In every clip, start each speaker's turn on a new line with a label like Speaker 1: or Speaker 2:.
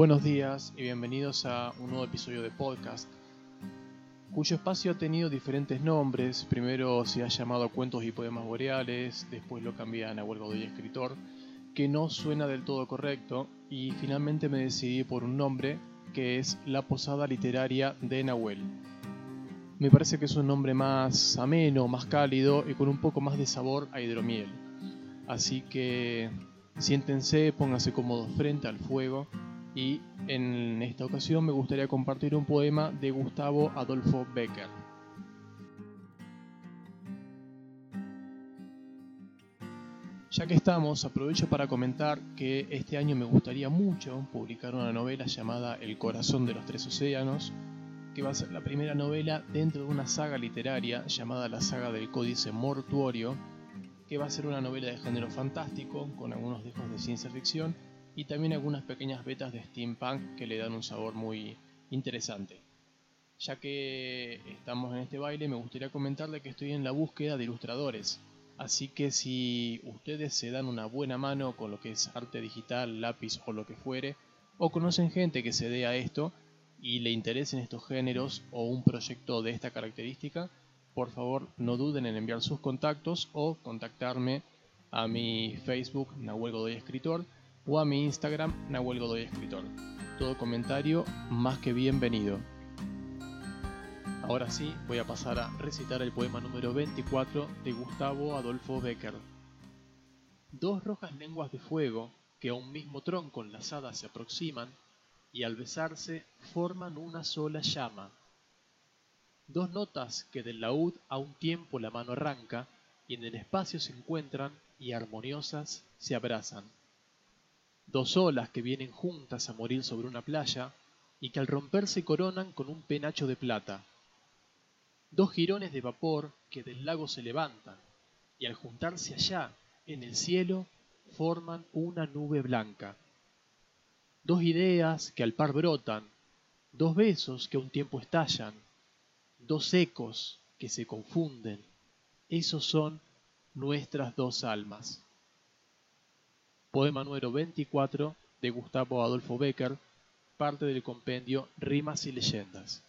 Speaker 1: Buenos días y bienvenidos a un nuevo episodio de podcast, cuyo espacio ha tenido diferentes nombres. Primero se ha llamado Cuentos y Poemas Boreales, después lo cambian a Huelga de Escritor, que no suena del todo correcto, y finalmente me decidí por un nombre que es La Posada Literaria de Nahuel. Me parece que es un nombre más ameno, más cálido y con un poco más de sabor a hidromiel. Así que siéntense, pónganse cómodos frente al fuego y en esta ocasión me gustaría compartir un poema de Gustavo Adolfo Becker. Ya que estamos, aprovecho para comentar que este año me gustaría mucho publicar una novela llamada El corazón de los tres océanos, que va a ser la primera novela dentro de una saga literaria llamada la saga del Códice Mortuorio, que va a ser una novela de género fantástico con algunos dejos de ciencia ficción y también algunas pequeñas vetas de steampunk que le dan un sabor muy interesante. Ya que estamos en este baile, me gustaría comentarle que estoy en la búsqueda de ilustradores. Así que si ustedes se dan una buena mano con lo que es arte digital, lápiz o lo que fuere, o conocen gente que se dé a esto y le interesen estos géneros o un proyecto de esta característica, por favor no duden en enviar sus contactos o contactarme a mi Facebook Nahuel Godoy Escritor o a mi Instagram Nahuel Godoy Escritor. Todo comentario más que bienvenido. Ahora sí, voy a pasar a recitar el poema número 24 de Gustavo Adolfo Becker. Dos rojas lenguas de fuego que a un mismo tronco enlazadas se aproximan y al besarse forman una sola llama. Dos notas que del laúd a un tiempo la mano arranca y en el espacio se encuentran y armoniosas se abrazan dos olas que vienen juntas a morir sobre una playa y que al romperse coronan con un penacho de plata, dos jirones de vapor que del lago se levantan y al juntarse allá en el cielo forman una nube blanca, dos ideas que al par brotan, dos besos que a un tiempo estallan, dos ecos que se confunden, esos son nuestras dos almas. Poema número 24 de Gustavo Adolfo Becker, parte del compendio Rimas y Leyendas.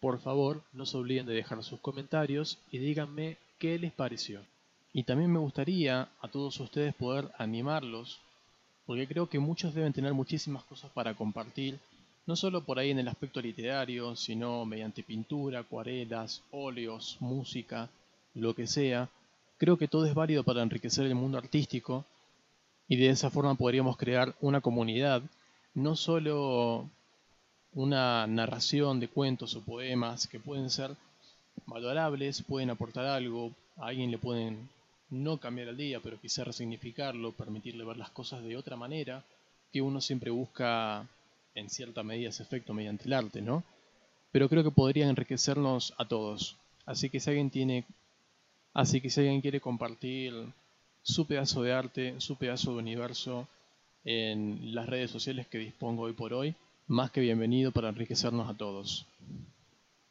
Speaker 1: Por favor, no se olviden de dejar sus comentarios y díganme qué les pareció. Y también me gustaría a todos ustedes poder animarlos, porque creo que muchos deben tener muchísimas cosas para compartir, no solo por ahí en el aspecto literario, sino mediante pintura, acuarelas, óleos, música, lo que sea. Creo que todo es válido para enriquecer el mundo artístico y de esa forma podríamos crear una comunidad, no solo una narración de cuentos o poemas que pueden ser valorables, pueden aportar algo, a alguien le pueden no cambiar el día, pero quizá resignificarlo, permitirle ver las cosas de otra manera, que uno siempre busca en cierta medida ese efecto mediante el arte, ¿no? Pero creo que podría enriquecernos a todos. Así que si alguien tiene, así que si alguien quiere compartir su pedazo de arte, su pedazo de universo en las redes sociales que dispongo hoy por hoy. Más que bienvenido para enriquecernos a todos.